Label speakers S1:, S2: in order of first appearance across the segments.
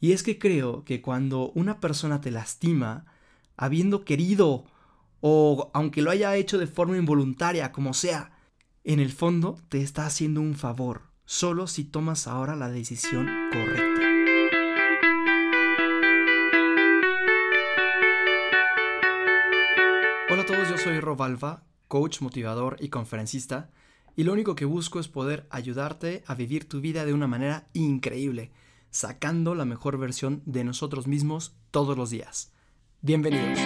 S1: Y es que creo que cuando una persona te lastima, habiendo querido o aunque lo haya hecho de forma involuntaria, como sea, en el fondo te está haciendo un favor, solo si tomas ahora la decisión correcta. Hola a todos, yo soy Robalva, coach, motivador y conferencista, y lo único que busco es poder ayudarte a vivir tu vida de una manera increíble, sacando la mejor versión de nosotros mismos todos los días. Bienvenidos.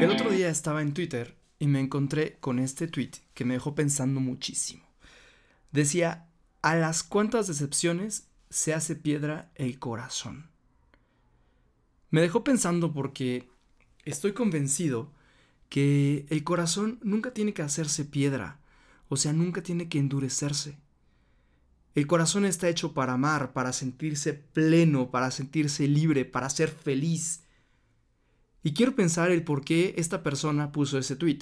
S1: El otro día estaba en Twitter y me encontré con este tweet que me dejó pensando muchísimo. Decía, ¿a las cuantas decepciones se hace piedra el corazón? Me dejó pensando porque estoy convencido que el corazón nunca tiene que hacerse piedra, o sea, nunca tiene que endurecerse. El corazón está hecho para amar, para sentirse pleno, para sentirse libre, para ser feliz. Y quiero pensar el por qué esta persona puso ese tweet.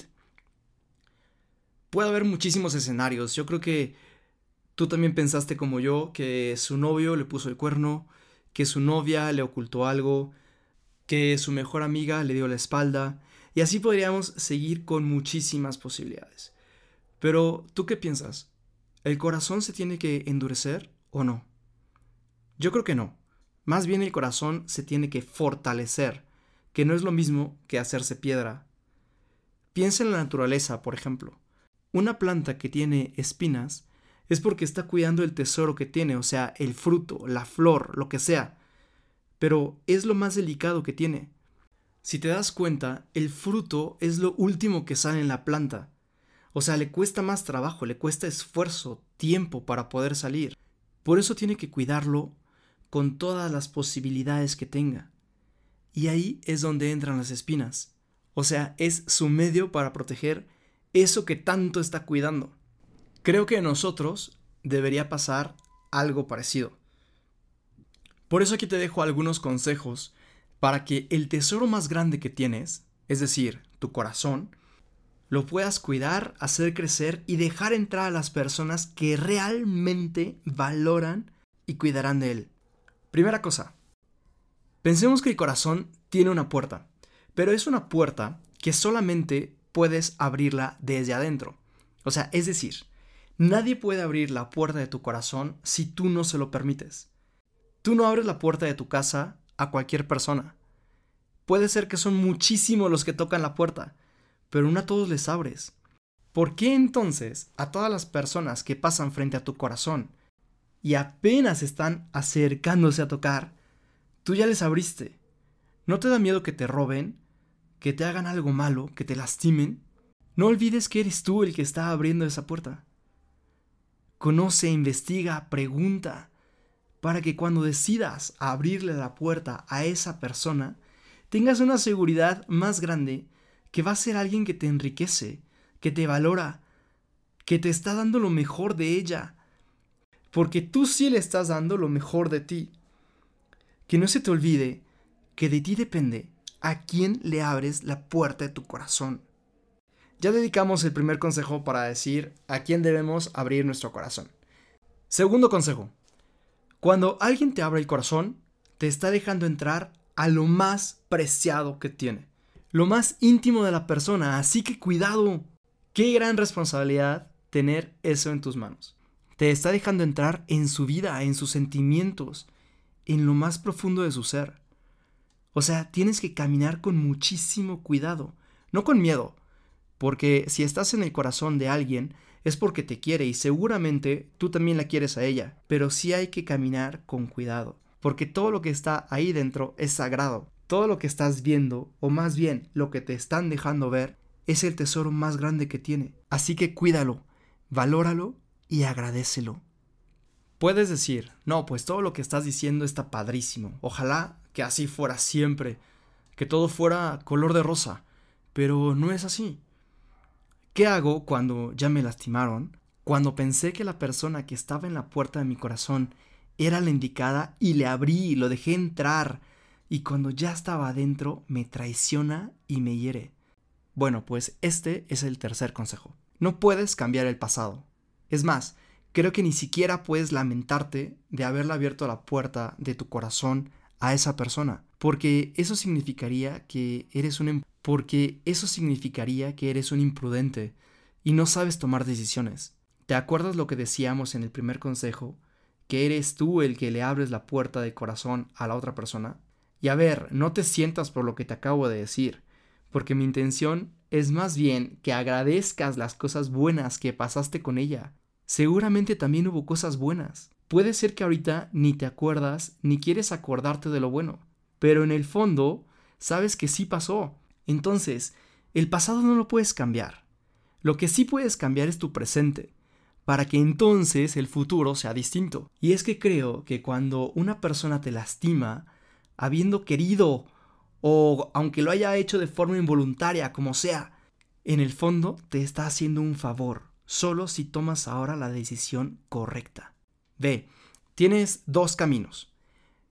S1: Puede haber muchísimos escenarios. Yo creo que tú también pensaste como yo que su novio le puso el cuerno, que su novia le ocultó algo, que su mejor amiga le dio la espalda, y así podríamos seguir con muchísimas posibilidades. Pero, ¿tú qué piensas? ¿El corazón se tiene que endurecer o no? Yo creo que no. Más bien el corazón se tiene que fortalecer, que no es lo mismo que hacerse piedra. Piensa en la naturaleza, por ejemplo. Una planta que tiene espinas es porque está cuidando el tesoro que tiene, o sea, el fruto, la flor, lo que sea. Pero es lo más delicado que tiene. Si te das cuenta, el fruto es lo último que sale en la planta. O sea, le cuesta más trabajo, le cuesta esfuerzo, tiempo para poder salir. Por eso tiene que cuidarlo con todas las posibilidades que tenga. Y ahí es donde entran las espinas. O sea, es su medio para proteger eso que tanto está cuidando. Creo que a nosotros debería pasar algo parecido. Por eso aquí te dejo algunos consejos para que el tesoro más grande que tienes, es decir, tu corazón, lo puedas cuidar, hacer crecer y dejar entrar a las personas que realmente valoran y cuidarán de él. Primera cosa, pensemos que el corazón tiene una puerta, pero es una puerta que solamente puedes abrirla desde adentro. O sea, es decir, nadie puede abrir la puerta de tu corazón si tú no se lo permites. Tú no abres la puerta de tu casa a cualquier persona. Puede ser que son muchísimos los que tocan la puerta, pero no a todos les abres. ¿Por qué entonces a todas las personas que pasan frente a tu corazón y apenas están acercándose a tocar, tú ya les abriste? ¿No te da miedo que te roben? ¿Que te hagan algo malo? ¿Que te lastimen? No olvides que eres tú el que está abriendo esa puerta. Conoce, investiga, pregunta para que cuando decidas abrirle la puerta a esa persona, tengas una seguridad más grande que va a ser alguien que te enriquece, que te valora, que te está dando lo mejor de ella, porque tú sí le estás dando lo mejor de ti. Que no se te olvide que de ti depende a quién le abres la puerta de tu corazón. Ya dedicamos el primer consejo para decir a quién debemos abrir nuestro corazón. Segundo consejo, cuando alguien te abre el corazón, te está dejando entrar a lo más preciado que tiene, lo más íntimo de la persona, así que cuidado. Qué gran responsabilidad tener eso en tus manos. Te está dejando entrar en su vida, en sus sentimientos, en lo más profundo de su ser. O sea, tienes que caminar con muchísimo cuidado, no con miedo, porque si estás en el corazón de alguien, es porque te quiere y seguramente tú también la quieres a ella, pero sí hay que caminar con cuidado, porque todo lo que está ahí dentro es sagrado. Todo lo que estás viendo, o más bien lo que te están dejando ver, es el tesoro más grande que tiene. Así que cuídalo, valóralo y agradecelo. Puedes decir, no, pues todo lo que estás diciendo está padrísimo. Ojalá que así fuera siempre, que todo fuera color de rosa, pero no es así. ¿Qué hago cuando ya me lastimaron? Cuando pensé que la persona que estaba en la puerta de mi corazón era la indicada y le abrí, lo dejé entrar, y cuando ya estaba adentro me traiciona y me hiere. Bueno, pues este es el tercer consejo. No puedes cambiar el pasado. Es más, creo que ni siquiera puedes lamentarte de haberle abierto la puerta de tu corazón a esa persona, porque eso significaría que eres un em-, porque eso significaría que eres un imprudente y no sabes tomar decisiones. ¿Te acuerdas lo que decíamos en el primer consejo? Que eres tú el que le abres la puerta de corazón a la otra persona. Y a ver, no te sientas por lo que te acabo de decir, porque mi intención es más bien que agradezcas las cosas buenas que pasaste con ella. Seguramente también hubo cosas buenas. Puede ser que ahorita ni te acuerdas ni quieres acordarte de lo bueno, pero en el fondo sabes que sí pasó. Entonces, el pasado no lo puedes cambiar. Lo que sí puedes cambiar es tu presente, para que entonces el futuro sea distinto. Y es que creo que cuando una persona te lastima, habiendo querido o aunque lo haya hecho de forma involuntaria, como sea, en el fondo te está haciendo un favor, solo si tomas ahora la decisión correcta. Ve, tienes dos caminos.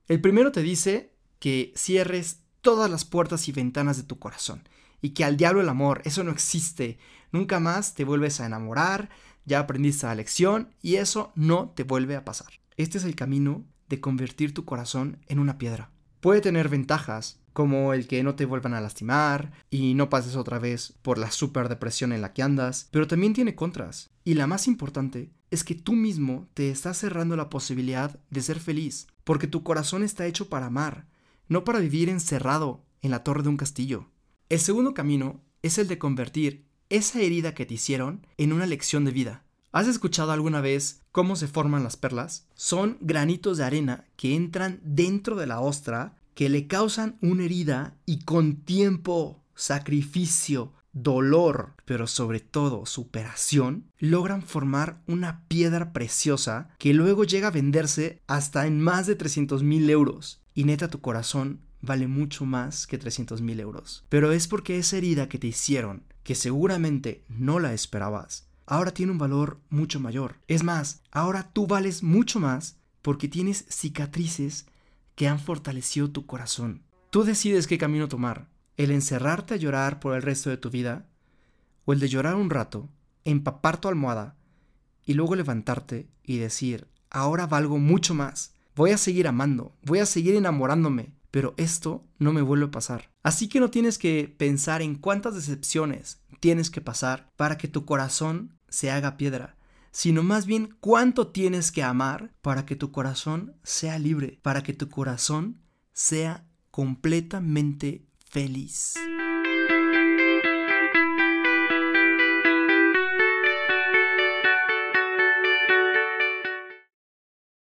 S1: El primero te dice que cierres todas las puertas y ventanas de tu corazón y que al diablo el amor, eso no existe. Nunca más te vuelves a enamorar, ya aprendiste la lección y eso no te vuelve a pasar. Este es el camino de convertir tu corazón en una piedra. Puede tener ventajas, como el que no te vuelvan a lastimar y no pases otra vez por la super depresión en la que andas, pero también tiene contras. Y la más importante es que tú mismo te estás cerrando la posibilidad de ser feliz, porque tu corazón está hecho para amar, no para vivir encerrado en la torre de un castillo. El segundo camino es el de convertir esa herida que te hicieron en una lección de vida. ¿Has escuchado alguna vez cómo se forman las perlas? Son granitos de arena que entran dentro de la ostra, que le causan una herida y con tiempo, sacrificio, dolor, pero sobre todo superación, logran formar una piedra preciosa que luego llega a venderse hasta en más de 300 mil euros. Y neta tu corazón vale mucho más que 300 mil euros. Pero es porque esa herida que te hicieron, que seguramente no la esperabas, ahora tiene un valor mucho mayor. Es más, ahora tú vales mucho más porque tienes cicatrices que han fortalecido tu corazón. Tú decides qué camino tomar, el encerrarte a llorar por el resto de tu vida, o el de llorar un rato, empapar tu almohada y luego levantarte y decir, ahora valgo mucho más, voy a seguir amando, voy a seguir enamorándome, pero esto no me vuelve a pasar. Así que no tienes que pensar en cuántas decepciones tienes que pasar para que tu corazón se haga piedra, sino más bien cuánto tienes que amar para que tu corazón sea libre, para que tu corazón sea completamente feliz.